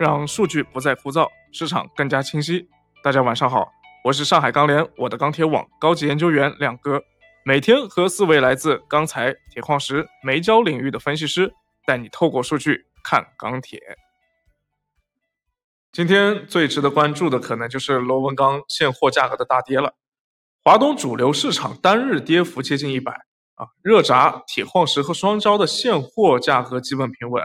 让数据不再枯燥，市场更加清晰。大家晚上好，我是上海钢联我的钢铁网高级研究员亮哥，每天和四位来自钢材、铁矿石、煤焦领域的分析师，带你透过数据看钢铁。今天最值得关注的可能就是螺纹钢现货价格的大跌了。华东主流市场单日跌幅接近一百啊，热轧、铁矿石和双焦的现货价格基本平稳。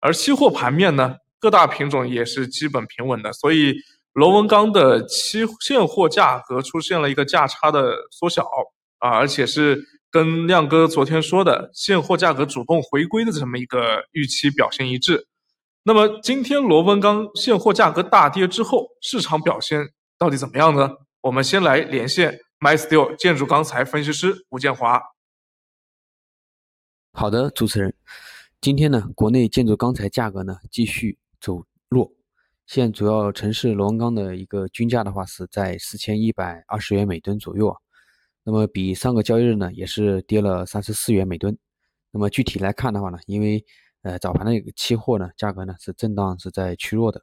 而期货盘面呢，各大品种也是基本平稳的，所以螺纹钢的期现货价格出现了一个价差的缩小啊，而且是跟亮哥昨天说的现货价格主动回归的这么一个预期表现一致。那么今天螺纹钢现货价格大跌之后，市场表现到底怎么样呢？我们先来连线 MySteel 建筑钢材分析师吴建华。好的，主持人。今天呢，国内建筑钢材价格呢继续走弱，现主要城市螺纹钢的一个均价的话是在四千一百二十元每吨左右啊。那么比上个交易日呢也是跌了三十四元每吨。那么具体来看的话呢，因为呃早盘的一个期货呢价格呢是震荡是在趋弱的，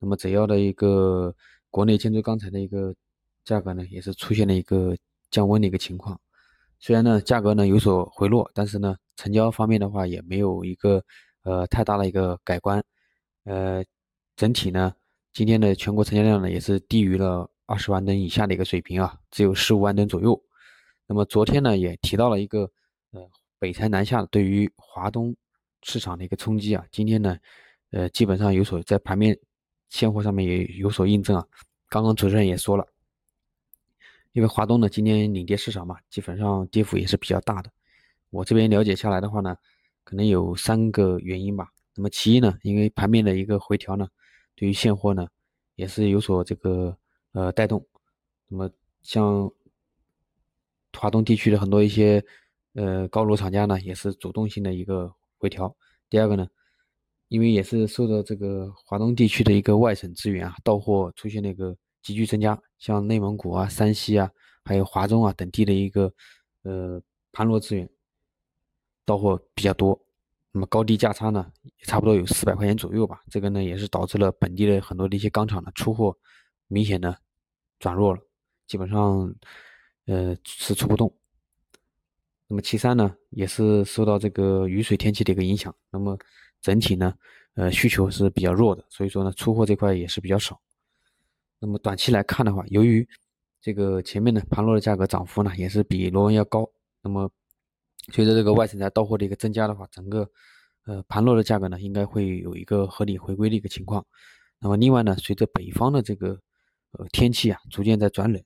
那么主要的一个国内建筑钢材的一个价格呢也是出现了一个降温的一个情况。虽然呢价格呢有所回落，但是呢成交方面的话也没有一个呃太大的一个改观，呃整体呢今天的全国成交量呢也是低于了二十万吨以下的一个水平啊，只有十五万吨左右。那么昨天呢也提到了一个呃北材南下对于华东市场的一个冲击啊，今天呢呃基本上有所在盘面现货上面也有所印证啊。刚刚主持人也说了。因为华东呢，今天领跌市场嘛，基本上跌幅也是比较大的。我这边了解下来的话呢，可能有三个原因吧。那么其一呢，因为盘面的一个回调呢，对于现货呢也是有所这个呃带动。那么像华东地区的很多一些呃高炉厂家呢，也是主动性的一个回调。第二个呢，因为也是受到这个华东地区的一个外省资源啊到货出现了一个。急剧增加，像内蒙古啊、山西啊，还有华中啊等地的一个呃盘螺资源到货比较多，那么高低价差呢也差不多有四百块钱左右吧。这个呢也是导致了本地的很多的一些钢厂的出货明显的转弱了，基本上呃是出不动。那么其三呢，也是受到这个雨水天气的一个影响，那么整体呢呃需求是比较弱的，所以说呢出货这块也是比较少。那么短期来看的话，由于这个前面的盘螺的价格涨幅呢，也是比螺纹要高。那么随着这个外省材到货的一个增加的话，整个呃盘螺的价格呢，应该会有一个合理回归的一个情况。那么另外呢，随着北方的这个呃天气啊逐渐在转冷，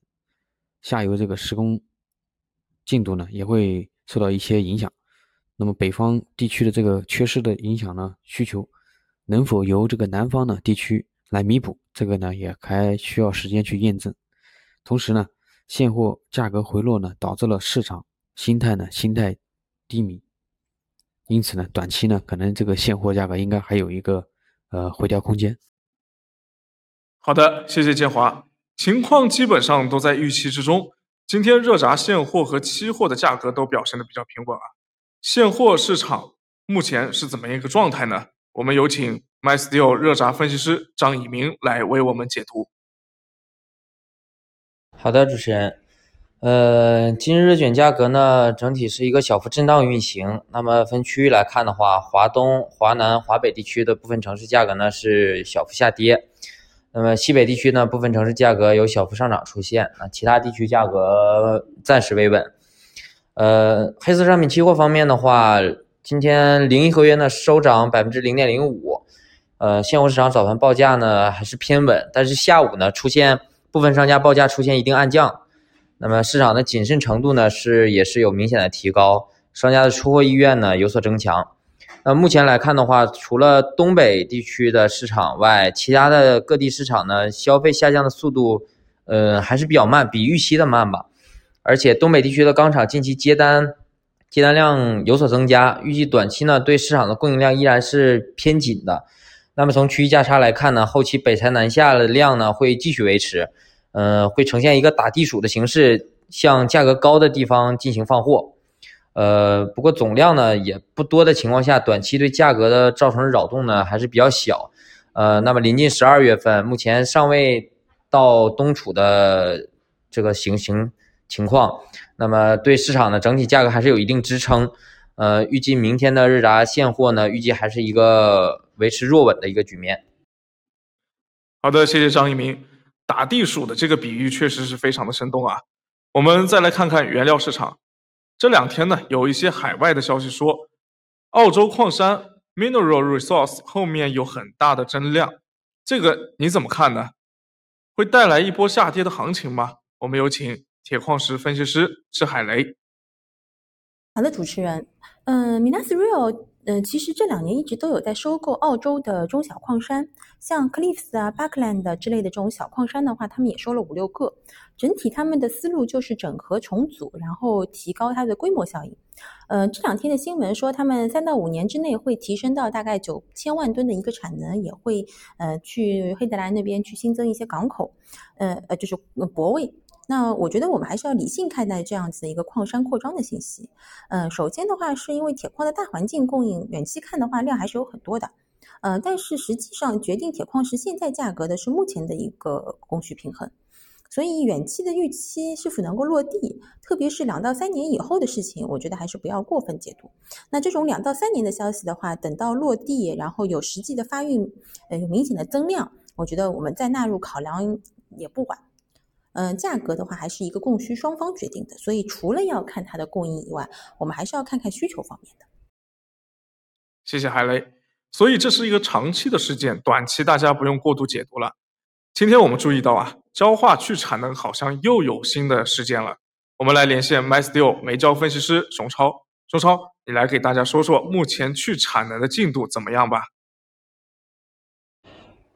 下游这个施工进度呢也会受到一些影响。那么北方地区的这个缺失的影响呢，需求能否由这个南方的地区？来弥补这个呢，也还需要时间去验证。同时呢，现货价格回落呢，导致了市场心态呢心态低迷，因此呢，短期呢，可能这个现货价格应该还有一个呃回调空间。好的，谢谢建华，情况基本上都在预期之中。今天热轧现货和期货的价格都表现的比较平稳啊。现货市场目前是怎么一个状态呢？我们有请。MySteel 热轧分析师张以明来为我们解读。好的，主持人，呃，今日热卷价格呢，整体是一个小幅震荡运行。那么分区域来看的话，华东、华南、华北地区的部分城市价格呢是小幅下跌。那么西北地区呢，部分城市价格有小幅上涨出现。那其他地区价格暂时维稳。呃，黑色商品期货方面的话，今天零一合约呢收涨百分之零点零五。呃，现货市场早盘报价呢还是偏稳，但是下午呢出现部分商家报价出现一定暗降，那么市场的谨慎程度呢是也是有明显的提高，商家的出货意愿呢有所增强。那目前来看的话，除了东北地区的市场外，其他的各地市场呢消费下降的速度，呃还是比较慢，比预期的慢吧。而且东北地区的钢厂近期接单接单量有所增加，预计短期呢对市场的供应量依然是偏紧的。那么从区域价差来看呢，后期北材南下的量呢会继续维持，呃，会呈现一个打地鼠的形式，向价格高的地方进行放货，呃，不过总量呢也不多的情况下，短期对价格的造成扰动呢还是比较小，呃，那么临近十二月份，目前尚未到冬储的这个行行情况，那么对市场的整体价格还是有一定支撑。呃，预计明天的日杂现货呢，预计还是一个维持弱稳的一个局面。好的，谢谢张一鸣。打地鼠的这个比喻确实是非常的生动啊。我们再来看看原料市场，这两天呢，有一些海外的消息说，澳洲矿山 Mineral Resource 后面有很大的增量，这个你怎么看呢？会带来一波下跌的行情吗？我们有请铁矿石分析师施海雷。好的，主持人，嗯，Minas Rio，嗯，其实这两年一直都有在收购澳洲的中小矿山，像 Cliffs 啊、Buckland 之类的这种小矿山的话，他们也收了五六个。整体他们的思路就是整合重组，然后提高它的规模效应。呃，这两天的新闻说，他们三到五年之内会提升到大概九千万吨的一个产能，也会呃去黑德兰那边去新增一些港口，呃呃，就是泊位。那我觉得我们还是要理性看待这样子的一个矿山扩张的信息。嗯，首先的话，是因为铁矿的大环境供应，远期看的话量还是有很多的。呃，但是实际上决定铁矿石现在价格的是目前的一个供需平衡。所以远期的预期是否能够落地，特别是两到三年以后的事情，我觉得还是不要过分解读。那这种两到三年的消息的话，等到落地，然后有实际的发运，呃，有明显的增量，我觉得我们再纳入考量也不晚。嗯，价格的话还是一个供需双方决定的，所以除了要看它的供应以外，我们还是要看看需求方面的。谢谢海雷。所以这是一个长期的事件，短期大家不用过度解读了。今天我们注意到啊，焦化去产能好像又有新的事件了。我们来连线 MySteel 煤焦分析师熊超，熊超，你来给大家说说目前去产能的进度怎么样吧。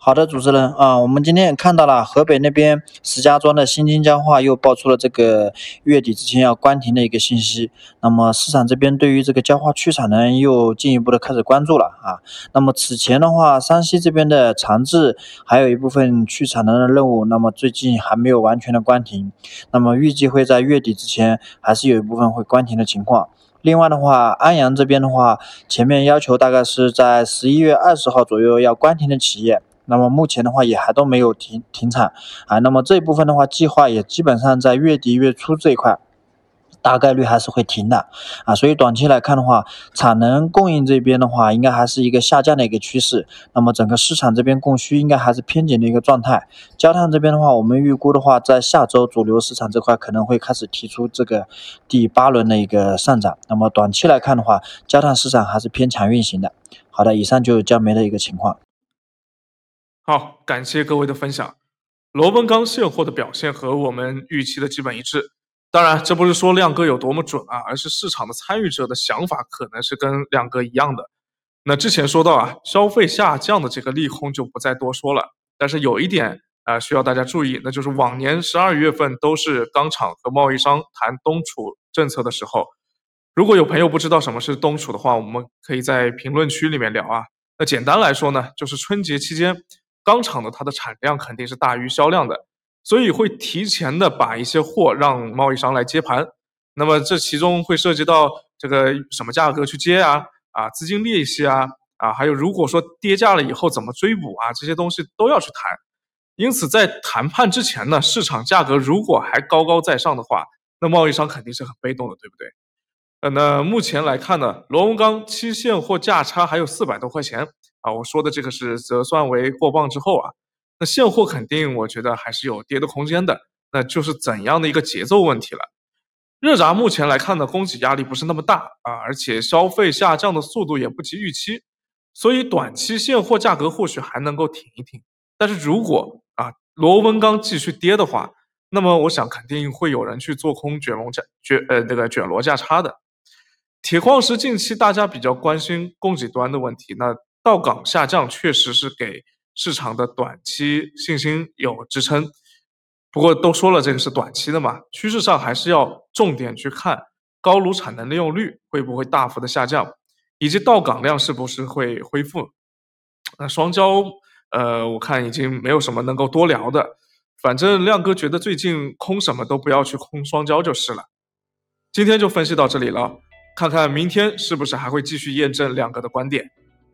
好的，主持人啊，我们今天也看到了河北那边石家庄的新津焦化又爆出了这个月底之前要关停的一个信息。那么市场这边对于这个焦化去产能又进一步的开始关注了啊。那么此前的话，山西这边的长治还有一部分去产能的任务，那么最近还没有完全的关停。那么预计会在月底之前还是有一部分会关停的情况。另外的话，安阳这边的话，前面要求大概是在十一月二十号左右要关停的企业。那么目前的话也还都没有停停产啊，那么这一部分的话计划也基本上在月底月初这一块，大概率还是会停的啊，所以短期来看的话，产能供应这边的话应该还是一个下降的一个趋势，那么整个市场这边供需应该还是偏紧的一个状态。焦炭这边的话，我们预估的话，在下周主流市场这块可能会开始提出这个第八轮的一个上涨，那么短期来看的话，焦炭市场还是偏强运行的。好的，以上就是焦煤的一个情况。好，感谢各位的分享。螺纹钢现货的表现和我们预期的基本一致。当然，这不是说亮哥有多么准啊，而是市场的参与者的想法可能是跟亮哥一样的。那之前说到啊，消费下降的这个利空就不再多说了。但是有一点啊，需要大家注意，那就是往年十二月份都是钢厂和贸易商谈冬储政策的时候。如果有朋友不知道什么是冬储的话，我们可以在评论区里面聊啊。那简单来说呢，就是春节期间。钢厂的它的产量肯定是大于销量的，所以会提前的把一些货让贸易商来接盘。那么这其中会涉及到这个什么价格去接啊？啊，资金利息啊，啊，还有如果说跌价了以后怎么追补啊？这些东西都要去谈。因此在谈判之前呢，市场价格如果还高高在上的话，那贸易商肯定是很被动的，对不对？呃，那目前来看呢，螺纹钢期现货价差还有四百多块钱。啊，我说的这个是折算为过磅之后啊，那现货肯定我觉得还是有跌的空间的，那就是怎样的一个节奏问题了。热轧目前来看呢，供给压力不是那么大啊，而且消费下降的速度也不及预期，所以短期现货价格或许还能够挺一挺。但是如果啊螺纹钢继续跌的话，那么我想肯定会有人去做空卷龙价卷呃那个卷螺价差的。铁矿石近期大家比较关心供给端的问题，那。到港下降确实是给市场的短期信心有支撑，不过都说了这个是短期的嘛，趋势上还是要重点去看高炉产能利用率会不会大幅的下降，以及到港量是不是会恢复。那双焦，呃，我看已经没有什么能够多聊的，反正亮哥觉得最近空什么都不要去空双焦就是了。今天就分析到这里了，看看明天是不是还会继续验证亮哥的观点。